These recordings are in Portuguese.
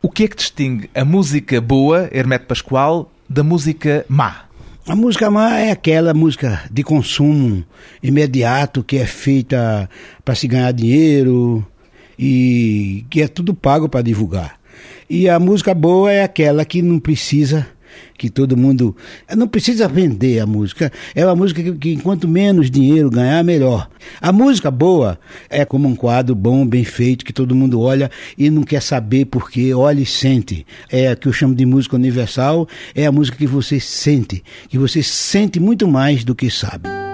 O que é que distingue a música boa, Hermeto Pascoal, da música má? A música má é aquela música de consumo imediato que é feita para se ganhar dinheiro e que é tudo pago para divulgar. E a música boa é aquela que não precisa que todo mundo. Não precisa vender a música. É uma música que, que, enquanto menos dinheiro ganhar, melhor. A música boa é como um quadro bom, bem feito, que todo mundo olha e não quer saber porque olha e sente. É a que eu chamo de música universal, é a música que você sente, que você sente muito mais do que sabe.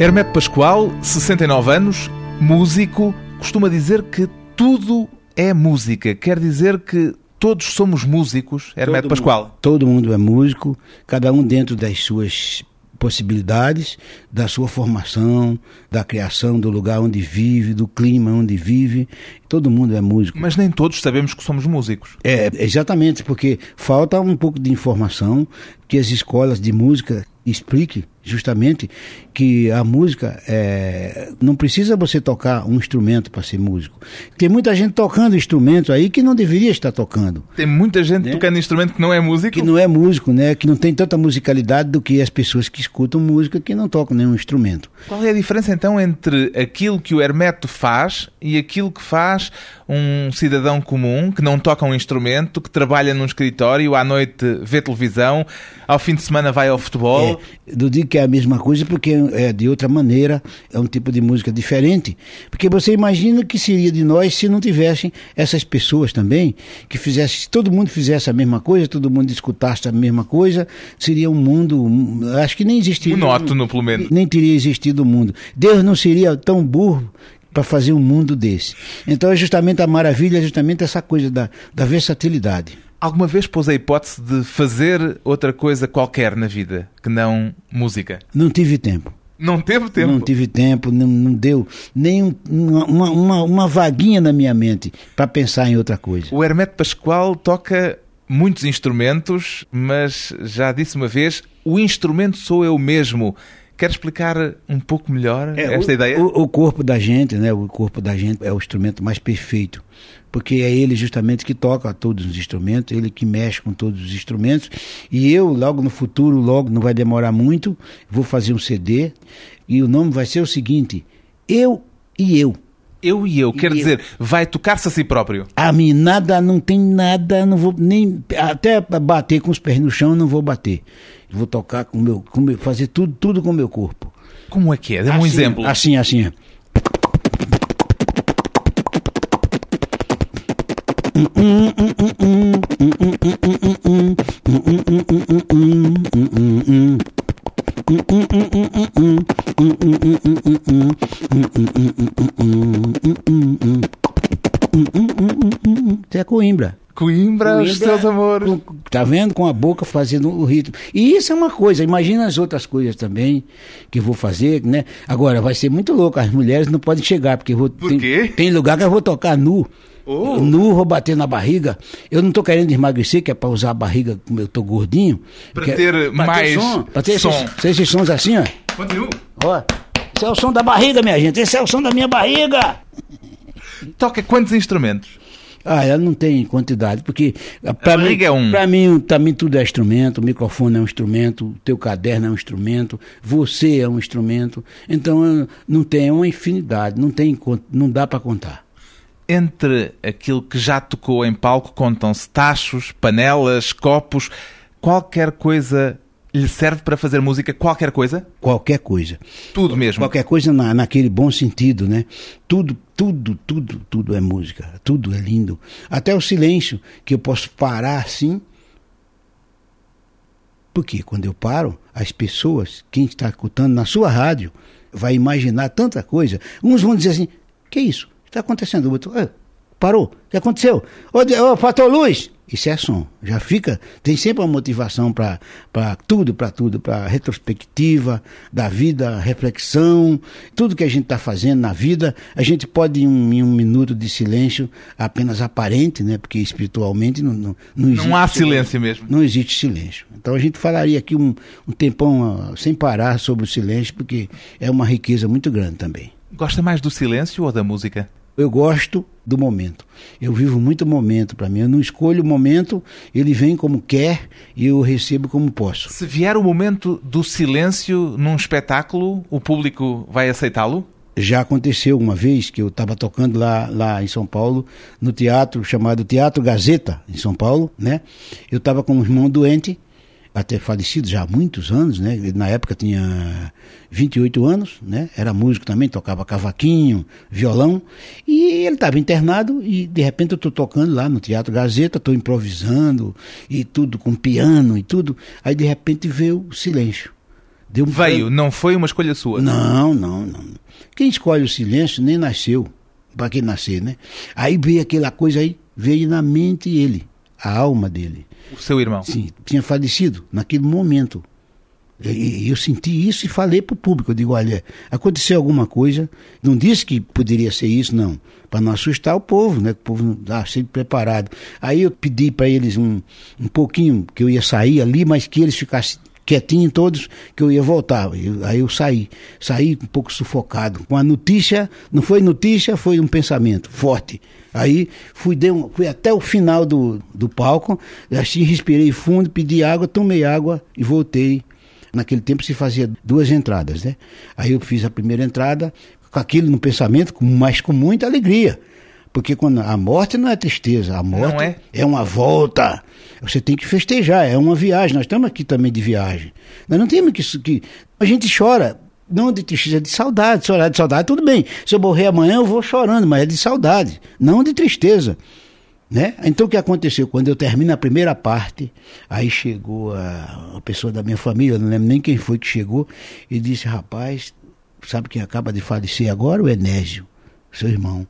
Hermeto Pascoal, 69 anos, músico, costuma dizer que tudo é música. Quer dizer que todos somos músicos, Hermeto todo Pascoal? Mundo, todo mundo é músico, cada um dentro das suas possibilidades, da sua formação, da criação, do lugar onde vive, do clima onde vive. Todo mundo é músico. Mas nem todos sabemos que somos músicos. É, exatamente, porque falta um pouco de informação que as escolas de música explique justamente que a música é, não precisa você tocar um instrumento para ser músico. Tem muita gente tocando instrumento aí que não deveria estar tocando. Tem muita gente né? tocando instrumento que não é músico? Que não é músico, né? Que não tem tanta musicalidade do que as pessoas que escutam música que não tocam nenhum instrumento. Qual é a diferença então entre aquilo que o Hermeto faz e aquilo que faz um cidadão comum que não toca um instrumento, que trabalha num escritório, à noite vê televisão, ao fim de semana vai ao futebol? É, do dia que é a mesma coisa porque é de outra maneira, é um tipo de música diferente. Porque você imagina o que seria de nós se não tivessem essas pessoas também, que fizessem, se todo mundo fizesse a mesma coisa, todo mundo escutasse a mesma coisa, seria um mundo, acho que nem existiria. Monótono, pelo menos. Nem teria existido o mundo. Deus não seria tão burro para fazer um mundo desse. Então é justamente a maravilha, é justamente essa coisa da, da versatilidade. Alguma vez pôs a hipótese de fazer outra coisa qualquer na vida que não música? Não tive tempo. Não teve tempo? Não tive tempo, não, não deu nem uma, uma, uma vaguinha na minha mente para pensar em outra coisa. O Hermeto Pascoal toca muitos instrumentos, mas já disse uma vez: o instrumento sou eu mesmo. Quer explicar um pouco melhor é, esta o, ideia? O, o, corpo da gente, né? O corpo da gente é o instrumento mais perfeito, porque é ele justamente que toca todos os instrumentos, ele que mexe com todos os instrumentos. E eu, logo no futuro, logo não vai demorar muito, vou fazer um CD e o nome vai ser o seguinte: Eu e Eu. Eu e eu, quer dizer, vai tocar-se a si próprio. A mim nada, não tem nada, não vou nem até bater com os pés no chão, não vou bater. Vou tocar com meu, com meu fazer tudo, tudo com o meu corpo. Como é que é? Dê um assim, exemplo. Assim, assim. Isso é Coimbra. Coimbra, os seus amores. Tá vendo? Com a boca fazendo o ritmo. E isso é uma coisa, imagina as outras coisas também que eu vou fazer, né? Agora, vai ser muito louco, as mulheres não podem chegar, porque eu vou. Por tem, quê? Tem lugar que eu vou tocar nu. Oh. Nu, vou bater na barriga. Eu não tô querendo emagrecer, que é para usar a barriga como eu tô gordinho. Para ter é, pra mais ter som. Pra ter som. Esses, esses sons assim, ó. Continua. Ó. Esse é o som da barriga, minha gente. Esse é o som da minha barriga. Toca quantos instrumentos? Ah, ela não tem quantidade, porque para mim, é um. Pra mim também tudo é instrumento, o microfone é um instrumento, o teu caderno é um instrumento, você é um instrumento. Então não tem uma infinidade, não tem não dá para contar. Entre aquilo que já tocou em palco contam-se tachos, panelas, copos, qualquer coisa lhe serve para fazer música qualquer coisa? Qualquer coisa. Tudo mesmo? Qualquer coisa na, naquele bom sentido, né? Tudo, tudo, tudo, tudo é música. Tudo é lindo. Até o silêncio, que eu posso parar assim. Porque quando eu paro, as pessoas, quem está escutando na sua rádio, vai imaginar tanta coisa. Uns vão dizer assim: que isso? Está acontecendo? O outro, ah, parou. O que aconteceu? Ô, ô faltou luz. Isso é som. Já fica. Tem sempre uma motivação para tudo, para tudo, para retrospectiva da vida, reflexão, tudo que a gente está fazendo na vida. A gente pode, em um, em um, minuto de silêncio, apenas aparente, né? Porque espiritualmente não, não, não existe. Não há silêncio mesmo. Não existe silêncio. Então a gente falaria aqui um, um tempão uh, sem parar sobre o silêncio, porque é uma riqueza muito grande também. Gosta mais do silêncio ou da música? Eu gosto do momento. Eu vivo muito momento para mim. Eu não escolho o momento, ele vem como quer e eu recebo como posso. Se vier o momento do silêncio num espetáculo, o público vai aceitá-lo? Já aconteceu uma vez que eu estava tocando lá, lá em São Paulo, no teatro chamado Teatro Gazeta, em São Paulo, né? Eu estava com um irmão doente até falecido já há muitos anos, né? Ele, na época tinha 28 anos, né? Era músico também, tocava cavaquinho, violão, e ele estava internado e de repente eu estou tocando lá no Teatro Gazeta, estou improvisando e tudo com piano e tudo, aí de repente veio o silêncio. Deu um veio, não foi uma escolha sua? Não, não, não. Quem escolhe o silêncio nem nasceu, para quem nascer, né? Aí veio aquela coisa aí, veio na mente ele, a alma dele. O seu irmão? Sim, tinha falecido naquele momento. E eu senti isso e falei para o público. Eu digo: olha, aconteceu alguma coisa. Não disse que poderia ser isso, não. Para não assustar o povo, né? O povo está sempre preparado. Aí eu pedi para eles um, um pouquinho, que eu ia sair ali, mas que eles ficassem quietinho todos, que eu ia voltar. Eu, aí eu saí, saí um pouco sufocado. Com a notícia, não foi notícia, foi um pensamento forte. Aí fui, dei um, fui até o final do, do palco, assim respirei fundo, pedi água, tomei água e voltei. Naquele tempo se fazia duas entradas, né? Aí eu fiz a primeira entrada, com aquilo no pensamento, mas com muita alegria. Porque quando a morte não é tristeza, a morte é. é. uma volta. Você tem que festejar, é uma viagem. Nós estamos aqui também de viagem. Nós não temos que. que a gente chora, não de tristeza, é de saudade. Se de saudade, tudo bem. Se eu morrer amanhã, eu vou chorando, mas é de saudade, não de tristeza. Né? Então o que aconteceu? Quando eu termino a primeira parte, aí chegou a, a pessoa da minha família, não lembro nem quem foi que chegou, e disse: Rapaz, sabe quem acaba de falecer agora? O Enésio, seu irmão.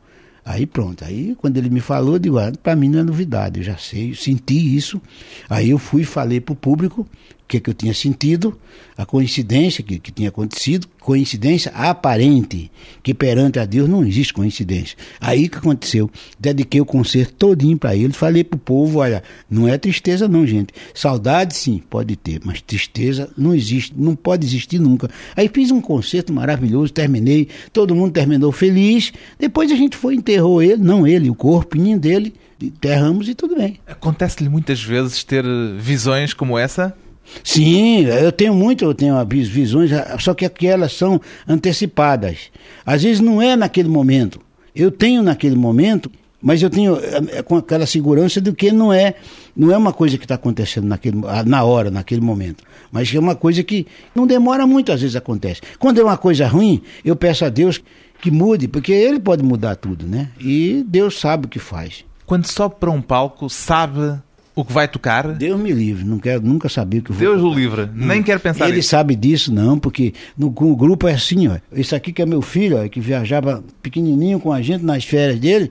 Aí pronto, aí quando ele me falou, digo, ah, para mim não é novidade, eu já sei, eu senti isso. Aí eu fui e falei para o público, que, é que eu tinha sentido, a coincidência que, que tinha acontecido, coincidência aparente, que perante a Deus não existe coincidência. Aí que aconteceu? Dediquei o concerto todinho para ele, falei pro povo, olha, não é tristeza não, gente. Saudade sim, pode ter, mas tristeza não existe, não pode existir nunca. Aí fiz um concerto maravilhoso, terminei, todo mundo terminou feliz. Depois a gente foi enterrou ele, não ele, o corpinho dele, enterramos e tudo bem. Acontece-lhe muitas vezes ter visões como essa? Sim, eu tenho muito, eu tenho visões, só que aquelas são antecipadas. Às vezes não é naquele momento. Eu tenho naquele momento, mas eu tenho é, com aquela segurança do que não é, não é uma coisa que está acontecendo naquele, na hora, naquele momento, mas é uma coisa que não demora muito, às vezes acontece. Quando é uma coisa ruim, eu peço a Deus que mude, porque Ele pode mudar tudo, né? E Deus sabe o que faz. Quando sobe para um palco, sabe o que vai tocar? Deus me livre, não quero nunca saber o que vou Deus o livre, nem quero pensar Ele nisso. sabe disso não, porque no, no, grupo é assim, ó. Esse aqui que é meu filho, ó, que viajava pequenininho com a gente nas férias dele,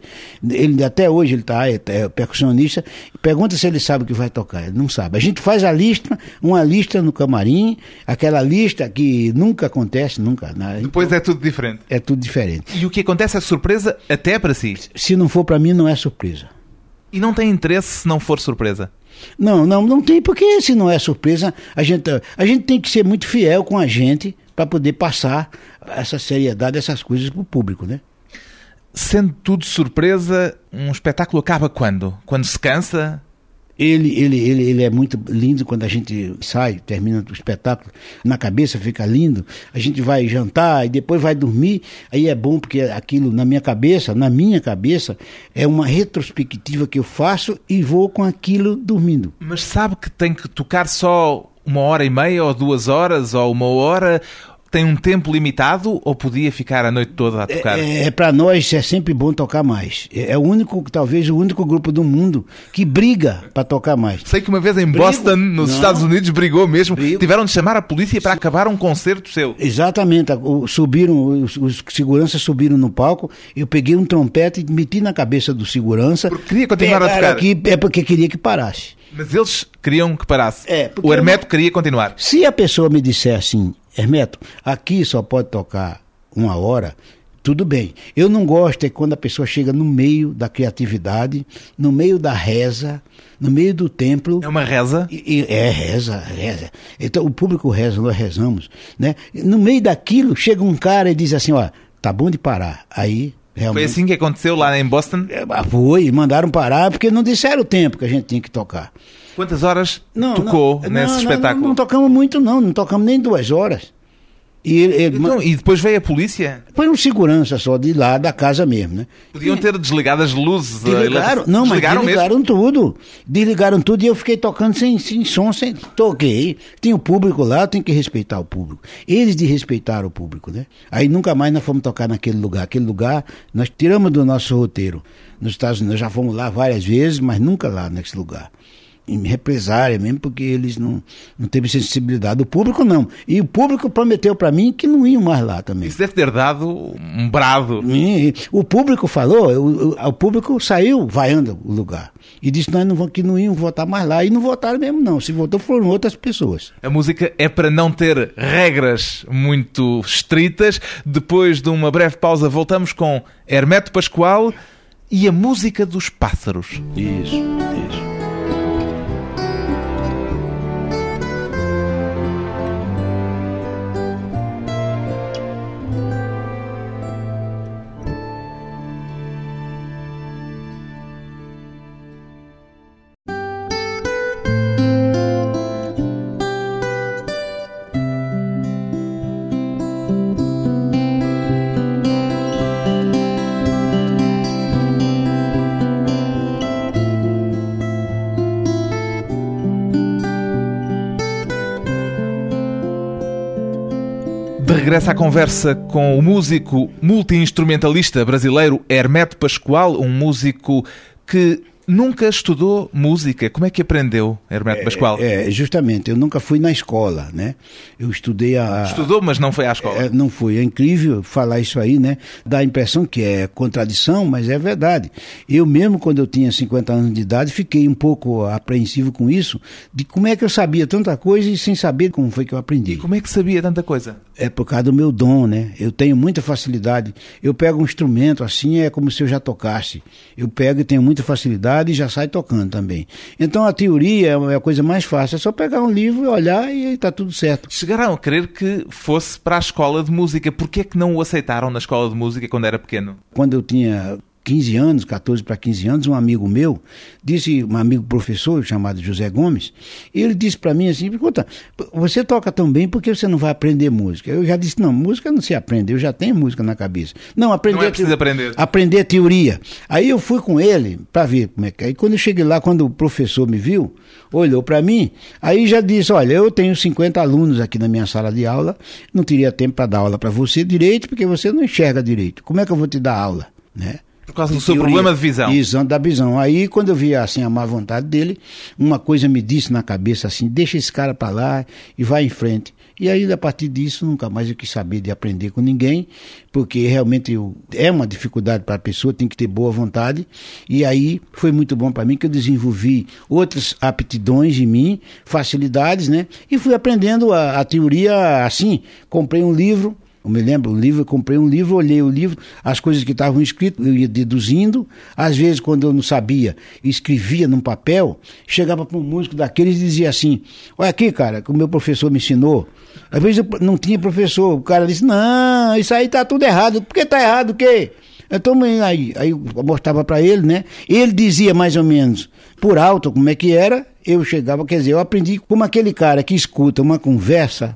ele até hoje ele tá, é, é percussionista, pergunta se ele sabe o que vai tocar, ele não sabe. A gente faz a lista, uma lista no camarim, aquela lista que nunca acontece, nunca. Né? Depois então, é tudo diferente. É tudo diferente. E o que acontece é surpresa até para si? Se não for para mim, não é surpresa. E não tem interesse se não for surpresa? Não, não, não tem, porque se não é surpresa, a gente, a gente tem que ser muito fiel com a gente para poder passar essa seriedade, essas coisas para o público, né? Sendo tudo surpresa, um espetáculo acaba quando? Quando se cansa? Ele, ele, ele, ele é muito lindo quando a gente sai, termina o espetáculo, na cabeça fica lindo. A gente vai jantar e depois vai dormir. Aí é bom porque aquilo na minha cabeça, na minha cabeça, é uma retrospectiva que eu faço e vou com aquilo dormindo. Mas sabe que tem que tocar só uma hora e meia, ou duas horas, ou uma hora? Tem um tempo limitado ou podia ficar a noite toda a tocar? É, é para nós é sempre bom tocar mais. É, é, o único, talvez o único grupo do mundo que briga para tocar mais. Sei que uma vez em Brigo? Boston, nos Não. Estados Unidos, brigou mesmo. Brigo. Tiveram de chamar a polícia para acabar um concerto seu. Exatamente. Subiram, os, os seguranças subiram no palco. Eu peguei um trompete e meti na cabeça do segurança. Porque queria continuar a tocar. Aqui, é porque queria que parasse. Mas eles queriam que parasse. É, o Hermeto eu... queria continuar. Se a pessoa me disser assim, Hermeto, aqui só pode tocar uma hora, tudo bem. Eu não gosto é quando a pessoa chega no meio da criatividade, no meio da reza, no meio do templo. É uma reza? E, e, é reza, reza. Então o público reza, nós rezamos, né? No meio daquilo chega um cara e diz assim, ó, tá bom de parar. Aí Realmente. Foi assim que aconteceu lá em Boston? É, foi, mandaram parar porque não disseram o tempo que a gente tinha que tocar. Quantas horas não, tocou não, nesse não, espetáculo? Não, não, tocamos muito não, não tocamos nem duas horas. E, ele, então, e depois veio a polícia? Foi um segurança só de lá da casa mesmo, né? Podiam ter desligado as luzes. Desligaram, não, mas desligaram, desligaram tudo. Desligaram tudo e eu fiquei tocando sem, sem som, sem. Toquei. Tinha o público lá, tem que respeitar o público. Eles de respeitar o público, né? Aí nunca mais nós fomos tocar naquele lugar. Aquele lugar nós tiramos do nosso roteiro. Nos Estados Unidos, nós já fomos lá várias vezes, mas nunca lá nesse lugar em represária mesmo, porque eles não, não teve sensibilidade. O público não. E o público prometeu para mim que não iam mais lá também. Isso deve ter dado um brado. E, o público falou, o, o, o, público saiu vaiando o lugar. E disse nós não, que não iam votar mais lá. E não votaram mesmo, não. Se votou foram outras pessoas. A música é para não ter regras muito estritas. Depois de uma breve pausa, voltamos com Hermeto Pascoal e a música dos pássaros. Isso, isso. De regresso à conversa com o músico multi-instrumentalista brasileiro Hermeto Pascoal, um músico que Nunca estudou música. Como é que aprendeu, Hermeto Pascoal? É, é, justamente. Eu nunca fui na escola, né? Eu estudei a... Estudou, mas não foi à escola? É, não fui. É incrível falar isso aí, né? Dá a impressão que é contradição, mas é verdade. Eu mesmo, quando eu tinha 50 anos de idade, fiquei um pouco apreensivo com isso, de como é que eu sabia tanta coisa e sem saber como foi que eu aprendi. E como é que sabia tanta coisa? É por causa do meu dom, né? Eu tenho muita facilidade. Eu pego um instrumento assim, é como se eu já tocasse. Eu pego e tenho muita facilidade e já sai tocando também. Então a teoria é a coisa mais fácil, é só pegar um livro e olhar e está tudo certo. Chegaram a querer que fosse para a escola de música. Por que é que não o aceitaram na escola de música quando era pequeno? Quando eu tinha 15 anos, 14 para 15 anos, um amigo meu, disse, um amigo professor chamado José Gomes, ele disse para mim assim, pergunta, você toca tão bem, por que você não vai aprender música? Eu já disse, não, música não se aprende, eu já tenho música na cabeça. Não, aprender... Não é preciso aprender. Aprender teoria. Aí eu fui com ele para ver como é que é. Aí quando eu cheguei lá, quando o professor me viu, olhou para mim, aí já disse, olha, eu tenho 50 alunos aqui na minha sala de aula, não teria tempo para dar aula para você direito, porque você não enxerga direito. Como é que eu vou te dar aula, né? Por causa do seu problema de visão. Visão da visão. Aí, quando eu vi assim a má vontade dele, uma coisa me disse na cabeça assim: deixa esse cara para lá e vai em frente. E aí, a partir disso, nunca mais eu quis saber de aprender com ninguém, porque realmente eu, é uma dificuldade para a pessoa, tem que ter boa vontade. E aí foi muito bom para mim que eu desenvolvi outras aptidões em mim, facilidades, né? E fui aprendendo a, a teoria assim. Comprei um livro eu me lembro, um livro, eu comprei um livro, olhei o livro, as coisas que estavam escritas, eu ia deduzindo. Às vezes, quando eu não sabia, escrevia num papel, chegava para um músico daqueles e dizia assim: Olha aqui, cara, que o meu professor me ensinou. Às vezes eu não tinha professor, o cara disse: Não, isso aí tá tudo errado. Por que tá errado o quê? Então, aí, aí eu mostrava para ele, né? Ele dizia mais ou menos por alto como é que era. Eu chegava, quer dizer, eu aprendi como aquele cara que escuta uma conversa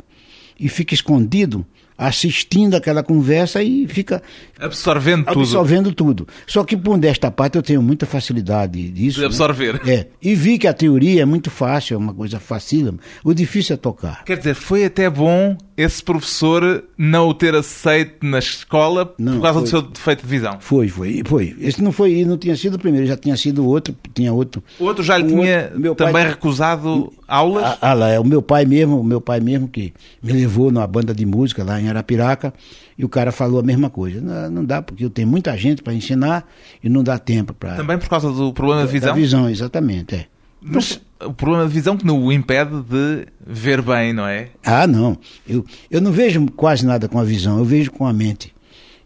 e fica escondido assistindo aquela conversa e fica absorvendo, absorvendo tudo. tudo. Só que por desta parte eu tenho muita facilidade disso. De né? absorver. Né? É. E vi que a teoria é muito fácil, é uma coisa fácil. O difícil é tocar. Quer dizer, foi até bom esse professor não o ter aceito na escola Não, por causa foi. do seu defeito de visão. Foi, foi, foi. Esse não foi, não tinha sido o primeiro, já tinha sido outro, tinha outro. O outro já lhe Um tinha outro- meu pai- também recusado aulas. Ah, ah, lá, é o meu pai mesmo, o meu pai mesmo que me levou numa banda de música lá em Arapiraca e o cara falou a mesma coisa. Não, não dá, porque eu tenho muita gente para ensinar e não dá tempo para. Também por causa do problema de visão. Da visão, exatamente, é. Mas o problema de visão que não o impede de ver bem, não é? Ah, não. Eu, eu não vejo quase nada com a visão, eu vejo com a mente.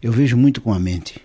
Eu vejo muito com a mente.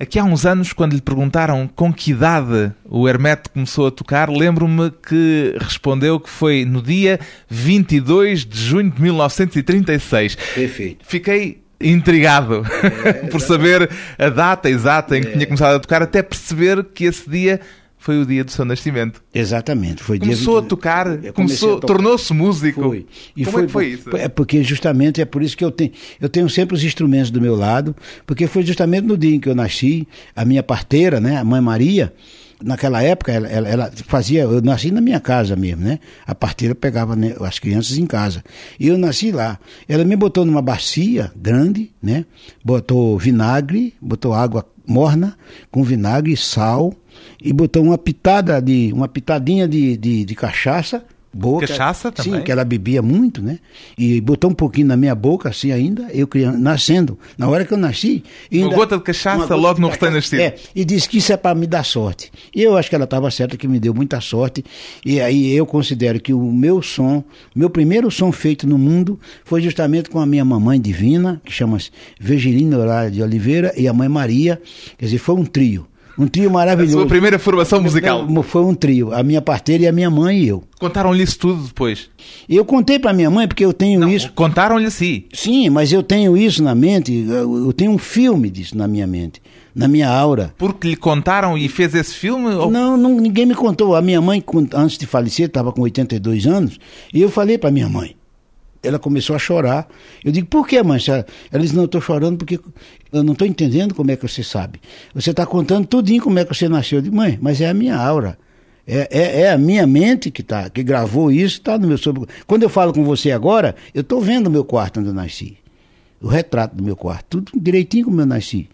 Aqui há uns anos, quando lhe perguntaram com que idade o Hermeto começou a tocar, lembro-me que respondeu que foi no dia 22 de junho de 1936. Perfeito. Fiquei intrigado por saber a data exata em que tinha começado a tocar, até perceber que esse dia foi o dia do seu nascimento. Exatamente. Foi dia Começou a 20 tocar, começou, a tornou-se músico. Foi. Como é que foi isso? É porque justamente é por isso que eu tenho, eu tenho sempre os instrumentos do meu lado, porque foi justamente no dia em que eu nasci, a minha parteira, né, a mãe Maria, naquela época ela, ela- ela fazia, eu nasci na minha casa mesmo, né? A parteira pegava né, as crianças em casa. E eu nasci lá. Ela me botou numa bacia grande, né? Botou vinagre, botou água morna com vinagre, sal e botou uma pitada de uma pitadinha de, de, de cachaça boa. que- Cachaça Sim, também? que ela bebia muito, né? E botou um pouquinho na minha boca, assim ainda, eu criança, nascendo. Na hora que eu nasci. Uma ainda- gota de cachaça uma gota logo no recém-nascido. É, e disse que isso é para me dar sorte. E eu acho que ela estava certa, que me deu muita sorte. E aí eu considero que o meu som, meu primeiro som feito no mundo, foi justamente com a minha mamãe divina, que chama-se Virgilina de Oliveira, e a mãe Maria. Quer dizer, foi um trio. Um trio A maravilhoso. sua primeira formação musical. Foi um trio. A minha parteira e a minha mãe e eu. Contaram-lhe isso tudo depois? Eu contei para minha mãe, porque eu tenho Não, isso. contaram-lhe sim. Sim, mas eu tenho isso na mente, eu tenho um filme disso na minha mente, na minha aura. Porque lhe contaram e fez esse filme? Ou... Não, não, ninguém me contou. A minha mãe, antes de falecer, estava com 82 anos, e eu falei para minha mãe. Ela começou a chorar. Eu digo, por que, mãe? Ela disse, não, eu estou chorando porque eu não estou entendendo como é que você sabe. Você está contando tudinho como é que você nasceu. Eu digo, mãe, mas é a minha aura. É, é, é a minha mente que, tá, que gravou isso, está no meu sobre. Quando eu falo com você agora, eu estou vendo o meu quarto onde eu nasci. O retrato do meu quarto, tudo direitinho como eu nasci.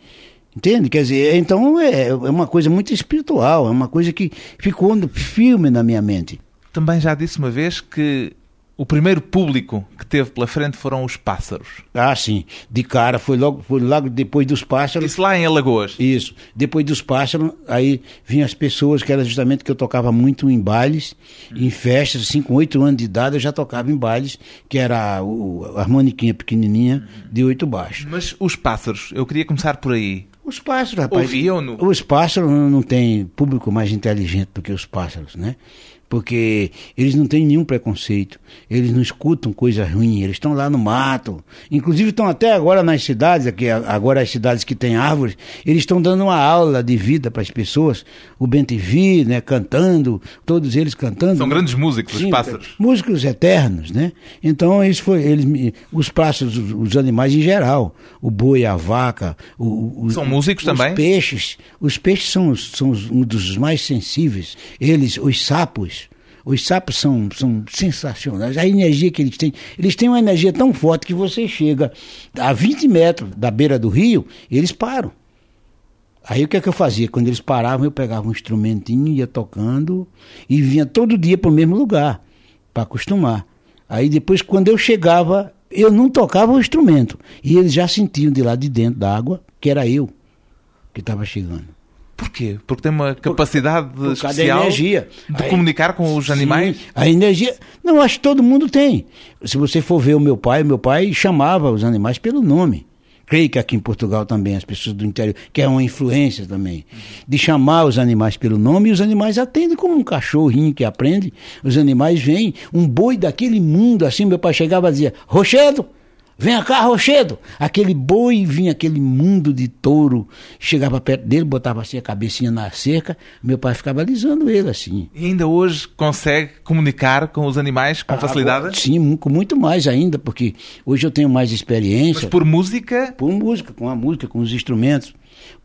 Entende? Quer dizer, então é, é uma coisa muito espiritual, é uma coisa que ficou no filme na minha mente. Também já disse uma vez que o primeiro público que teve pela frente foram os pássaros. Ah, sim. De cara, foi logo, foi logo depois dos pássaros. Isso lá em Alagoas. Isso. Depois dos pássaros, aí vinham as pessoas, que era justamente que eu tocava muito em bailes, em festas, assim, com oito anos de idade eu já tocava em bailes, que era o, a harmoniquinha pequenininha de oito baixos. Mas os pássaros, eu queria começar por aí. Os pássaros, rapaz. Ouviam-no? Os pássaros não tem público mais inteligente do que os pássaros, né? Porque eles não têm nenhum preconceito, eles não escutam coisa ruim, eles estão lá no mato. Inclusive estão até agora nas cidades, aqui, agora as cidades que têm árvores, eles estão dando uma aula de vida para as pessoas. O Bentivi, né, cantando, todos eles cantando. São grandes músicos, os Sim, pássaros. músicos eternos, né? Então isso foi eles, os pássaros, os, os animais em geral, o boi, a vaca, o, o- São músicos os também? peixes, os peixes são, os- são os- um dos mais sensíveis. Eles, os sapos, os sapos são, são sensacionais. A energia que eles têm, eles têm uma energia tão forte que você chega a 20 metros da beira do rio, eles param. Aí o que é que eu fazia? Quando eles paravam, eu pegava um instrumentinho, ia tocando e vinha todo dia para o mesmo lugar, para acostumar. Aí depois, quando eu chegava, eu não tocava o instrumento. E eles já sentiam de lá de dentro da água que era eu que estava chegando. Porquê? Porque tem uma capacidade Por causa da especial energia. de Aí- comunicar com os Sim, animais. a energia. Não, acho que todo mundo tem. Se você for ver o meu pai, meu pai chamava os animais pelo nome. Creio que aqui em Portugal também, as pessoas do interior, que é uma influência também, de chamar os animais pelo nome, e os animais atendem como um cachorrinho que aprende. Os animais vêm, um boi daquele mundo, assim, meu pai chegava e dizia, Rochedo, Vem cá, Rochedo! Aquele boi vinha, aquele mundo de touro, chegava perto dele, botava assim a cabecinha na cerca, meu pai ficava alisando ele assim. E ainda hoje consegue comunicar com os animais com facilidade? Agora, sim, com muito mais ainda, porque hoje eu tenho mais Mas experiência por música, por música, com a música, com os instrumentos.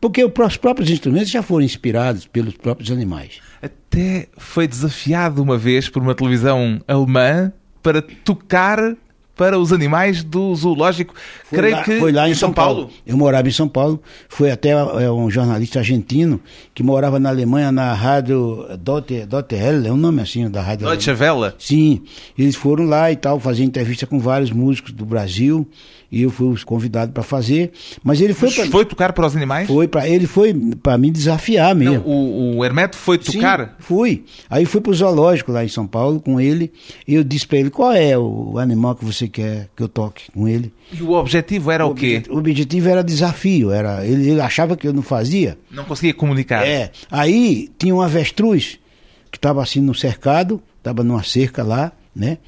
Porque os próprios instrumentos já foram inspirados pelos próprios animais. até foi desafiado uma vez por uma televisão alemã para tocar para os animais do zoológico. Foi Creio lá, que foi lá em, São, Paulo. Eu morava em São Paulo. Foi até é, um jornalista argentino que morava na Alemanha na rádio Dotte Hell, é um nome assim da rádio. Deutsche. Welle. Sim, eles foram lá e tal fazer entrevista com vários músicos do Brasil e eu fui convidado para fazer. Mas ele foi pra, foi tocar para os animais? foi para ele foi para me desafiar mesmo. Não, o, o Hermeto foi Sim, tocar? fui. Aí fui pro zoológico lá em São Paulo com ele. E eu disse para ele: qual é o animal que você quer que eu toque com ele? E o objetivo era o, quê? obje- O objetivo era desafio. Era, ele, ele achava que eu não fazia. Não conseguia comunicar. É. Aí tinha um avestruz que estava assim no cercado, estava numa cerca lá, né?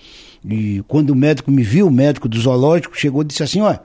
E quando o médico me viu, o médico do zoológico chegou e disse assim: olha.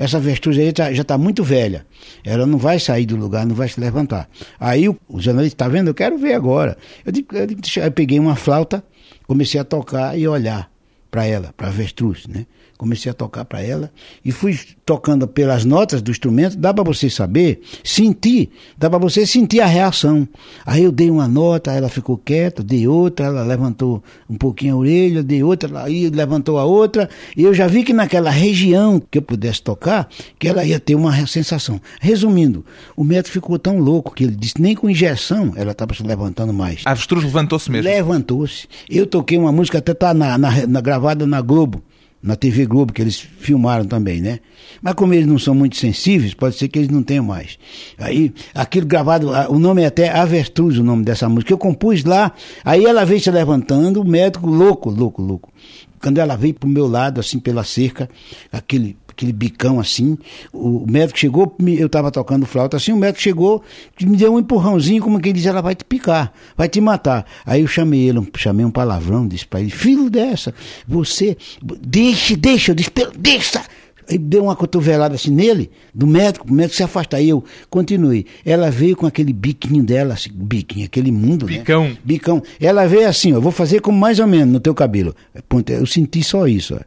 Essa avestruz aí tá- já está muito velha. Ela não vai sair do lugar, não vai se levantar. Aí o, o jornalista, está vendo? Eu quero ver agora. Eu, digo, eu, eu peguei uma flauta, comecei a tocar e olhar para ela, para a avestruz, né? Comecei a tocar para ela e fui tocando pelas notas do instrumento, dá para você saber, sentir, dá para você sentir a reação. Aí eu dei uma nota, ela ficou quieta, dei outra, ela levantou um pouquinho a orelha, dei outra, aí levantou a outra, e eu já vi que naquela região que eu pudesse tocar, que ela ia ter uma sensação. Resumindo, o médico ficou tão louco que ele disse, nem com injeção ela estava se levantando mais. A avestruz levantou-se mesmo. Levantou-se. Eu toquei uma música, até tá na, na- na- gravada na Globo, na TV Globo, que eles filmaram também, né? Mas como eles não são muito sensíveis, pode ser que eles não tenham mais. Aí, aquilo gravado, o nome é até Avestruz, o nome dessa música. Eu compus lá, aí ela veio se levantando, o médico louco, louco, louco. Quando ela veio pro meu lado, assim, pela cerca, aquele aquele bicão assim. O médico chegou, eu estava tocando flauta assim, o médico chegou, me deu um empurrãozinho, como quem diz, ela vai te picar, vai te matar. Aí eu chamei ele, chamei um palavrão, disse para ele, filho dessa, você, deixe, deixa, eu disse, "Pelo- deixa. Aí deu uma cotovelada assim nele, do médico, o médico se afasta. Aí eu continuei. Ela veio com aquele biquinho dela, assim, biquinho, aquele mundo, né? Bicão. Bicão. Ela veio assim, ó, vou fazer como mais ou menos no teu cabelo. Ponto, Eu senti só isso, ó.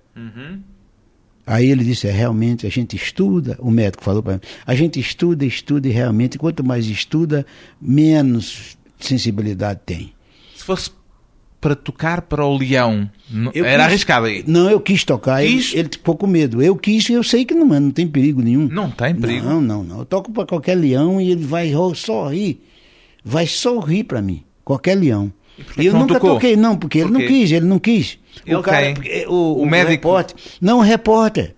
Aí ele disse, é, realmente, a gente estuda, o médico falou para mim, a gente estuda, estuda e realmente, quanto mais estuda, menos sensibilidade tem. Se fosse para tocar para o leão, Eu era quis- arriscado aí. Não, eu quis tocar, ele, Quis? ele ficou com medo. Eu quis e eu sei que não, não tem perigo nenhum. Não tem perigo. Não, não, não. Eu toco para qualquer leão e ele vai sorrir. Vai sorrir para mim. Qualquer leão. E eu não nunca tocou? toquei, não, porque ele Por não quê? quis, ele não quis. Ele quem? porque o, O médico? repórter. Não, o repórter.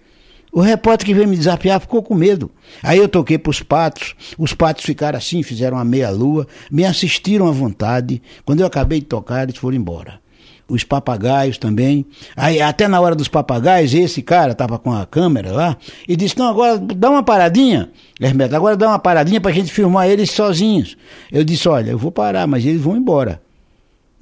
O repórter que veio me desafiar ficou com medo. Aí eu toquei para os patos, os patos ficaram assim, fizeram uma meia-lua, me assistiram à vontade. Quando eu acabei de tocar, eles foram embora. Os papagaios também. Aí, até na hora dos papagaios, esse cara estava com a câmera lá e disse: Não, agora dá uma paradinha, Hermeto, agora dá uma paradinha para a gente filmar eles sozinhos. Eu disse: Olha, eu vou parar, mas eles vão embora.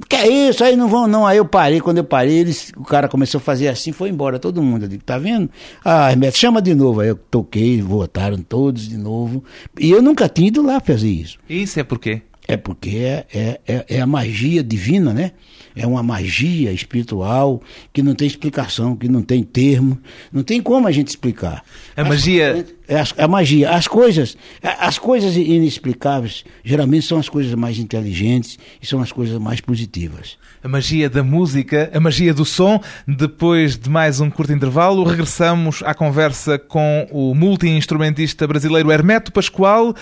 Que é isso? Aí não vão não. Aí eu parei, quando eu parei, eles, o cara começou a fazer assim, foi embora todo mundo. Eu digo, tá vendo? Ah, Hermeto, chama de novo. Aí eu toquei, votaram todos de novo. E eu nunca tinha ido lá fazer isso. Isso é porquê? É porque é, é, é, é a magia divina, né? É uma magia espiritual que não tem explicação, que não tem termo, não tem como a gente explicar. A magia- É a magia. As coisas, a- as coisas inexplicáveis geralmente são as coisas mais inteligentes e são as coisas mais positivas. A magia da música, a magia do som. Depois de mais um curto intervalo, regressamos à conversa com o multi-instrumentista brasileiro Hermeto Pascoal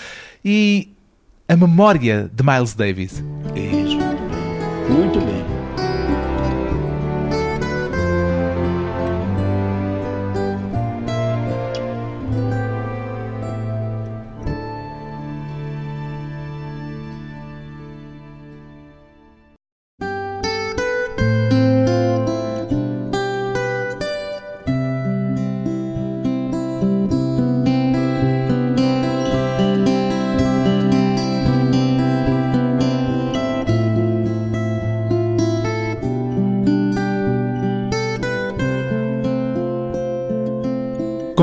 e a memória de Miles Davis. Isso. Muito bem.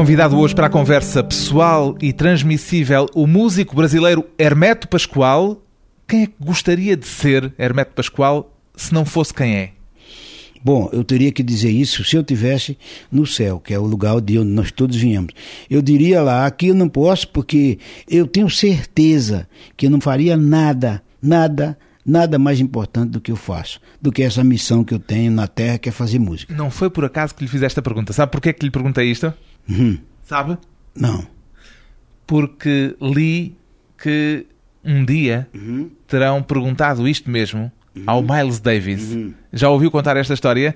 Convidado hoje para a conversa pessoal e transmissível, o músico brasileiro Hermeto Pascoal. Quem é que gostaria de ser Hermeto Pascoal se não fosse quem é? Bom, eu teria que dizer isso se eu tivesse no céu, que é o lugar de onde nós todos viemos. Eu diria lá, aqui eu não posso porque eu tenho certeza que eu não faria nada, nada, nada mais importante do que eu faço, do que essa missão que eu tenho na Terra, que é fazer música. Não foi por acaso que lhe fiz esta pergunta. Sabe porquê que lhe perguntei isto? Uhum. Sabe? Não. Porque li que um dia Uhum. terão perguntado isto mesmo ao Miles Davis. Já ouviu contar esta história?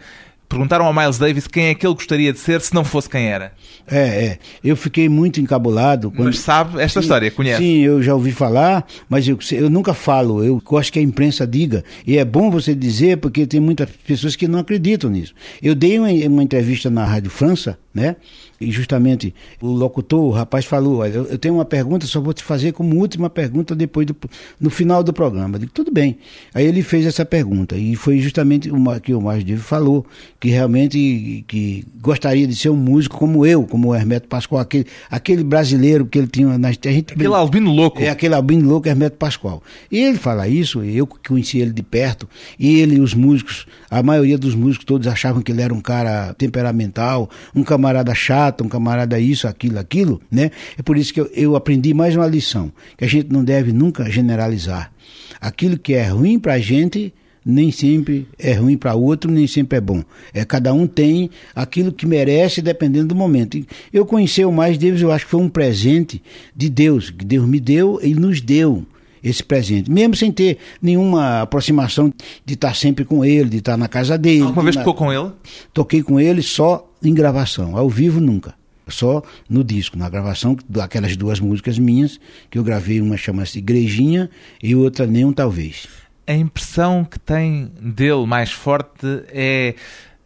Perguntaram ao Miles Davis quem é que ele gostaria de ser se não fosse quem era. É, é. Eu fiquei muito encabulado. Quando... Mas sabe esta Sim, história, conhece? Sim, eu já ouvi falar, mas eu, eu nunca falo. Eu gosto que a imprensa diga. E é bom você dizer, porque tem muitas pessoas que não acreditam nisso. Eu dei uma, uma entrevista na Rádio França, né? E justamente o locutor, o rapaz falou: Olha, eu, tenho uma pergunta, só vou te fazer como última pergunta depois do, no final do programa. Eu digo, tudo bem. Aí ele fez essa pergunta, e foi justamente o que o Márcio Divo falou, que realmente que gostaria de ser um músico como eu, como o Hermeto Pascoal, aquele, aquele brasileiro que ele tinha na a gente Aquele albino louco. é aquele albino louco Hermeto Pascoal. E ele fala isso, eu conheci ele de perto, e ele e os músicos, a maioria dos músicos todos achavam que ele era um cara temperamental, um camarada chato, um camarada isso, aquilo, aquilo, né? É por isso que eu, eu aprendi mais uma lição, que a gente não deve nunca generalizar. Aquilo que é ruim pra gente, nem sempre é ruim para outro, nem sempre é bom. É, cada um tem aquilo que merece dependendo do momento. Eu conheci o Mais Davis, eu acho que foi um presente de Deus, que Deus me deu e nos deu esse presente, mesmo sem ter nenhuma aproximação de estar sempre com ele, de estar na casa dele. Alguma vez na- tocou com ele? Toquei com ele só em gravação, ao vivo nunca. Só no disco, na gravação daquelas duas músicas minhas, que eu gravei, uma chama-se Igrejinha e outra Nem um Talvez. A impressão que tem dele mais forte é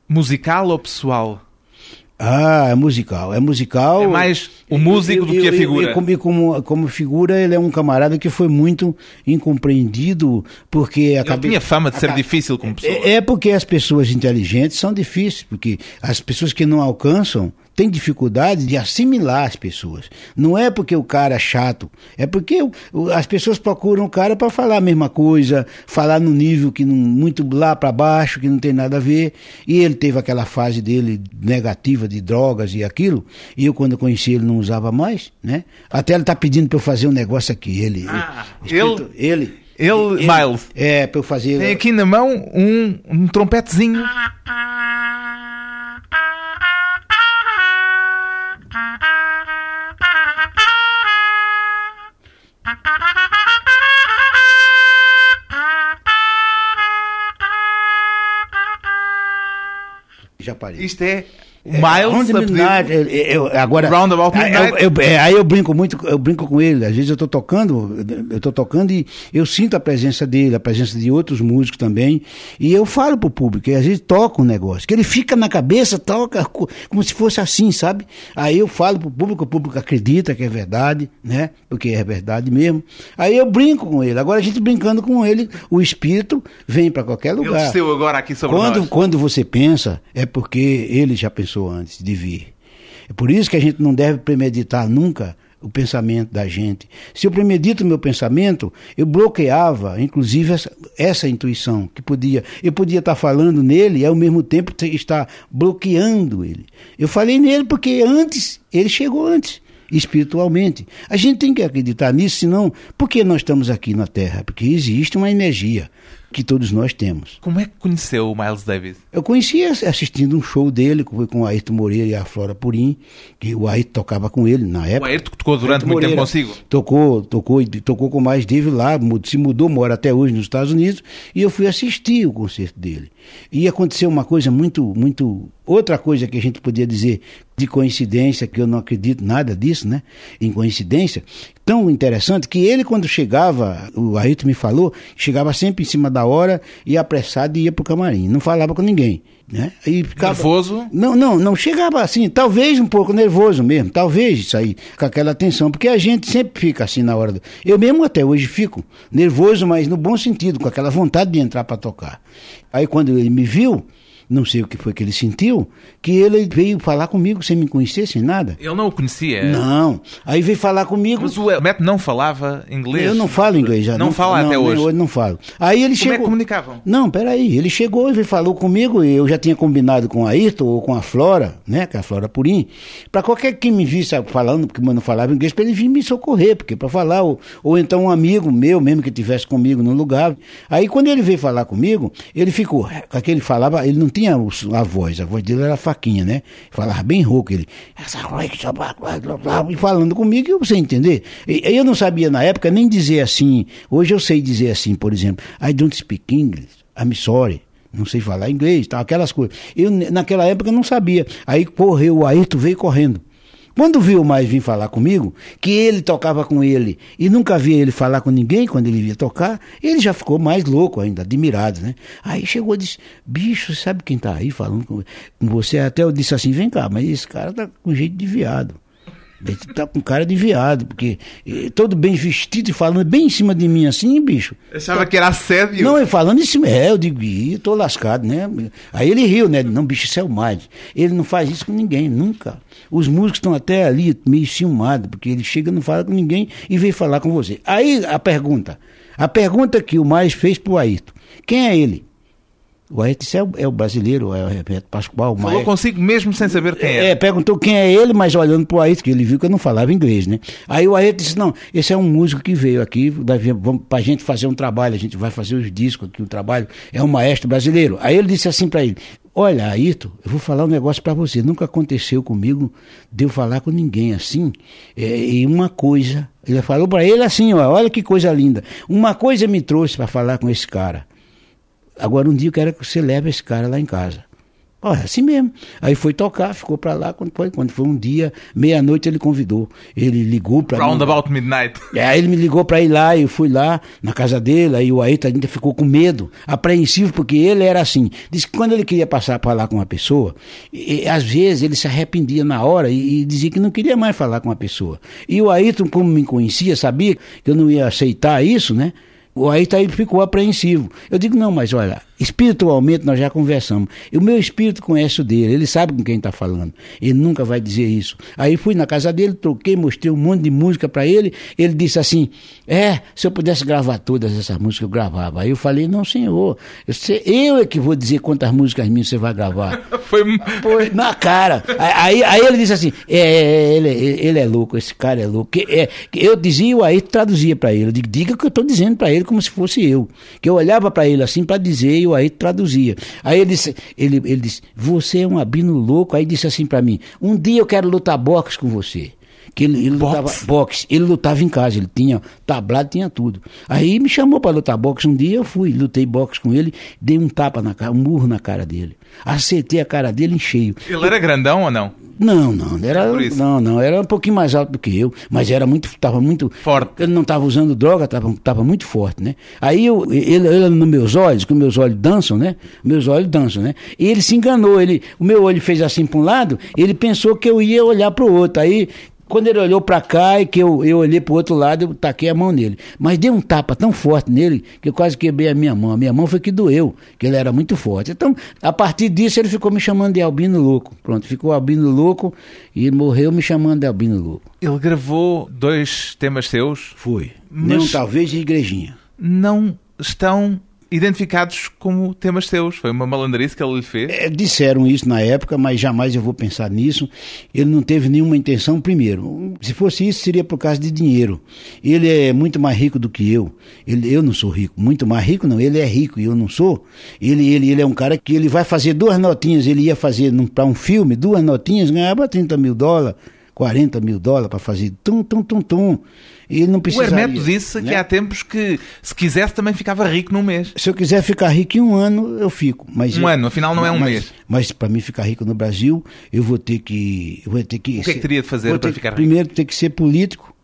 musical ou pessoal? Ah, é musical. É musical. É mais o músico do que a figura. E como, como, como figura, ele é um camarada que foi muito incompreendido, porque a Ele tinha fama de ser difícil como pessoa. É, é porque as pessoas inteligentes são difíceis, porque as pessoas que não alcançam têm dificuldade de assimilar as pessoas. Não é porque o cara é chato, é porque as pessoas procuram o cara para falar a mesma coisa, falar no nível que não, muito lá para baixo, que não tem nada a ver. E ele teve aquela fase dele negativa de drogas e aquilo. E eu, quando eu conheci ele, não usava mais, né? Até ele tá pedindo para eu fazer um negócio aqui. Ele, Ah, espírito- ele, Ele, Miles, é, para eu fazer. tem aqui na mão um, um trompetezinho. Parei. Isto É, Miles Round a pedir- Midnight, eu- eu- agora, Roundabout aí Midnight. eu- eu- é, aí eu brinco muito, eu brinco com ele. Às vezes eu estou tocando, eu tô tocando e eu sinto a presença dele, a presença de outros músicos também. E eu falo pro público, e às vezes toca um negócio, que ele fica na cabeça, toca co- como se fosse assim, sabe? Aí eu falo pro público, o público acredita que é verdade, né? Porque é verdade mesmo. Aí eu brinco com ele. Agora a gente brincando com ele, o espírito vem para qualquer lugar. desceu agora aqui sobre Quando, nós. quando você pensa, é porque ele já pensou antes de vir. É por isso que a gente não deve premeditar nunca o pensamento da gente. Se eu premedito o meu pensamento, eu bloqueava, inclusive, essa, essa intuição que podia. Eu podia estar falando nele e ao mesmo tempo te- estar bloqueando ele. Eu falei nele porque antes, ele chegou antes. Espiritualmente. A gente tem que acreditar nisso, senão, por que nós estamos aqui na Terra? Porque existe uma energia que todos nós temos. Como é que conheceu o Miles Davis? Eu conheci ass- assistindo um show dele com, com o Ayrton Moreira e a Flora Purim, que o Ayrton tocava com ele na O época. Ayrton que tocou durante Ayrton muito tempo Moreira consigo. Tocou, tocou, e tocou com mais David lá, mu- se mudou, mora até hoje nos Estados Unidos, e eu fui assistir o concerto dele. E aconteceu uma coisa muito, muito. Outra coisa que a gente podia dizer de coincidência, que eu não acredito nada disso, né? Em coincidência, tão interessante que ele, quando chegava, o Ayrton me falou, chegava sempre em cima da hora, ia apressado e ia pro camarim. Não falava com ninguém. Né? E ficava... Nervoso? Não, não, não chegava assim, talvez um pouco nervoso mesmo, talvez isso aí, com aquela tensão, porque a gente sempre fica assim na hora. Do... Eu mesmo até hoje fico nervoso, mas no bom sentido, com aquela vontade de entrar para tocar. Aí quando ele me viu, não sei o que foi que ele sentiu, que ele veio falar comigo sem me conhecer, sem nada. Ele não o conhecia? Não. Aí veio falar comigo. Mas o Hermeto não falava inglês? Eu não falo inglês já. Não, não fala não, até hoje? hoje não falo. Aí ele Como chegou. é que comunicavam? Não, peraí. Ele chegou e veio, falou comigo, e eu já tinha combinado com a Ayrton ou com a Flora, né? Que é a Flora Purim, para qualquer que me visse falando, porque eu não falava inglês, para ele vir me socorrer, porque para falar, ou, ou então um amigo meu mesmo que estivesse comigo no lugar. Aí quando ele veio falar comigo, ele ficou, com aquele falava, ele não tinha a voz, a voz dele era faquinha, né? Falava bem rouco, ele, e falando comigo, eu sem entender. Eu não sabia na época nem dizer assim, hoje eu sei dizer assim, por exemplo, I don't speak English, I'm sorry não sei falar inglês, tal, aquelas coisas. Eu, naquela época, não sabia. Aí correu, o Ayrton veio correndo. Quando viu o mais vir falar comigo, que ele tocava com ele e nunca via ele falar com ninguém quando ele via tocar, ele já ficou mais louco ainda, admirado, né? Aí chegou e disse: Bicho, sabe quem tá aí falando com você? Até eu disse assim: Vem cá, mas esse cara tá com jeito de viado. Ele tá com cara de viado, porque todo bem vestido e falando bem em cima de mim assim, bicho. Achava que era sério. Não, ele falando em cima, é, eu digo, ih, tô lascado, né? Aí ele riu, né? Não, bicho, isso é o mais. Ele não faz isso com ninguém, nunca. Os músicos estão até ali meio ciumados, porque ele chega não fala com ninguém e vem falar com você. Aí a pergunta, a pergunta que o mais fez pro Ayrton, quem é ele? O Ayrton é o, é o brasileiro, é o Rebeto Pascoal. Falou Maia. consigo mesmo sem saber quem É, é. perguntou quem é ele, mas olhando pro Ayrton, que ele viu que eu não falava inglês, né? Aí o Ayrton disse, não, esse é um músico que veio aqui, vamos, pra gente fazer um trabalho, a gente vai fazer os discos aqui, o trabalho, é um maestro brasileiro. Aí ele disse assim para ele, olha, Ayrton, eu vou falar um negócio para você, nunca aconteceu comigo de eu falar com ninguém assim, é, e uma coisa, ele falou para ele assim, ó, olha que coisa linda, uma coisa me trouxe para falar com esse cara, Agora um dia eu quero que você leve esse cara lá em casa. Olha, assim mesmo. Aí foi tocar, ficou para lá. Quando foi, quando foi um dia, meia-noite, ele convidou. Ele ligou para Round about midnight. É, aí ele me ligou para ir lá, eu fui lá na casa dele, aí o Ayrton ainda ficou com medo, apreensivo, porque ele era assim. Disse que quando ele queria passar para lá com uma pessoa, e, e, às vezes ele se arrependia na hora e, e, dizia que não queria mais falar com uma pessoa. E o Ayrton, como me conhecia, sabia que eu não ia aceitar isso, né? O Ayrton aí ficou apreensivo. Eu digo, não, mas olha, espiritualmente nós já conversamos. E o meu espírito conhece o dele, ele sabe com quem está falando. Ele nunca vai dizer isso. Aí fui na casa dele, troquei, mostrei um monte de música para ele. Ele disse assim: É, se eu pudesse gravar todas essas músicas, eu gravava. Aí eu falei: Não, senhor, eu, é que vou dizer quantas músicas minhas você vai gravar. Foi Foi na cara. Aí, aí ele disse assim: É, ele, ele é louco, esse cara é louco. É, eu dizia, aí traduzia para ele. Diga o que eu estou dizendo para ele como se fosse eu. Que eu olhava para ele assim para dizer aí traduzia. Aí ele disse, ele, ele disse, você é um abino louco. Aí disse assim para mim, um dia eu quero lutar boxe com você. Que ele, ele lutava boxe, ele lutava em casa, ele tinha tablado, tinha tudo. Aí me chamou para lutar boxe um dia, eu fui, lutei boxe com ele, dei um tapa na cara, um murro na cara dele. Acertei a cara dele em cheio. Ele era grandão ou não? Não, não, era, não, não, era um pouquinho mais alto do que eu, mas era muito, estava muito forte. Ele não estava usando droga, estava tava muito forte, né? Aí eu, ele, ele nos meus olhos, que meus olhos dançam, né? Meus olhos dançam, né? E ele se enganou, ele, o meu olho fez assim para um lado, ele pensou que eu ia olhar para o outro. Aí quando ele olhou para cá e que eu, eu olhei para o outro lado, eu taquei a mão nele. Mas dei um tapa tão forte nele que eu quase quebrei a minha mão. A minha mão foi que doeu, que ele era muito forte. Então, a partir disso, ele ficou me chamando de Albino Louco. Pronto, ficou Albino Louco e morreu me chamando de Albino Louco. Ele gravou dois temas seus? Foi. Mas... Não, talvez de igrejinha. Não estão identificados como temas seus. Foi uma malandrice que ele lhe fez? É, disseram isso na época, mas jamais eu vou pensar nisso. Ele não teve nenhuma intenção, primeiro. Se fosse isso, seria por causa de dinheiro. Ele é muito mais rico do que eu. Ele, eu não sou rico. Muito mais rico, não. Ele é rico e eu não sou. Ele, ele, ele é um cara que ele vai fazer duas notinhas. Ele ia fazer para um filme, duas notinhas, ganhava 30 mil dólares. 40 mil dólares para fazer tum, tum, tum, tum. E ele não precisaria. O Hermeto disse né? que há tempos que, se quisesse, também ficava rico num mês. Se eu quiser ficar rico em um ano, eu fico. Mas um eu, ano, afinal não é um mas, mês. Mas para mim ficar rico no Brasil, eu vou ter que. Eu vou ter que o que é que teria de fazer para ter, ficar rico? Primeiro, ter que ser político.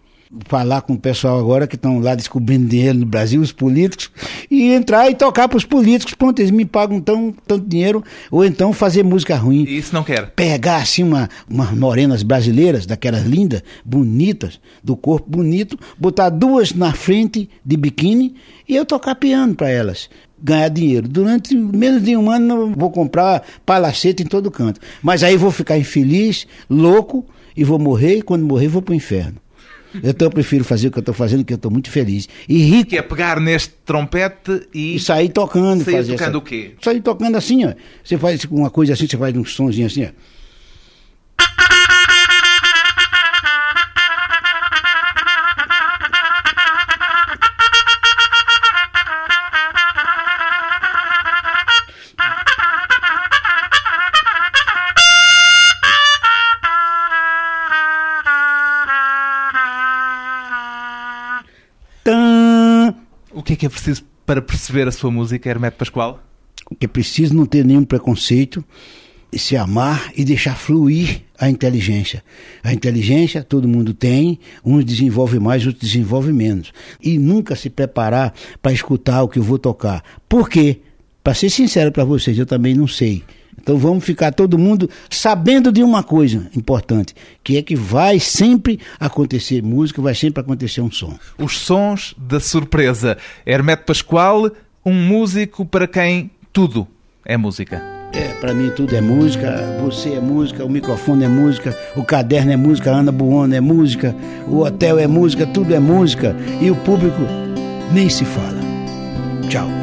Falar com o pessoal agora que estão lá descobrindo dinheiro no Brasil, os políticos, e entrar e tocar para os políticos. Pronto, eles me pagam tão, tanto dinheiro, ou então fazer música ruim. Isso não quer? Pegar assim uma, umas morenas brasileiras, daquelas lindas, bonitas, do corpo bonito, botar duas na frente de biquíni e eu tocar piano para elas ganhar dinheiro. Durante menos de um ano vou comprar palacete em todo canto. Mas aí vou ficar infeliz, louco, e vou morrer, e quando morrer vou para o inferno. Então eu prefiro fazer o que eu estou fazendo, que eu estou muito feliz. E rico. Que é pegar neste trompete e. E sair tocando. Sair tocando essa... o quê? Sair tocando assim, ó. Você faz uma coisa assim, você faz um sonzinho assim, ó. Que é preciso para perceber a sua música, Hermeto Pascoal? que é preciso não ter nenhum preconceito, se amar e deixar fluir a inteligência. A inteligência todo mundo tem, uns desenvolve mais, outros desenvolve menos. E nunca se preparar para escutar o que eu vou tocar. Por quê? Para ser sincero para vocês, eu também não sei. Então vamos ficar todo mundo sabendo de uma coisa importante, que é que vai sempre acontecer música, vai sempre acontecer um som. Os sons da surpresa. Hermeto Pascoal, um músico para quem tudo é música. É, para mim tudo é música, você é música, o microfone é música, o caderno é música, a Ana Buono é música, o hotel é música, tudo é música e o público nem se fala. Tchau.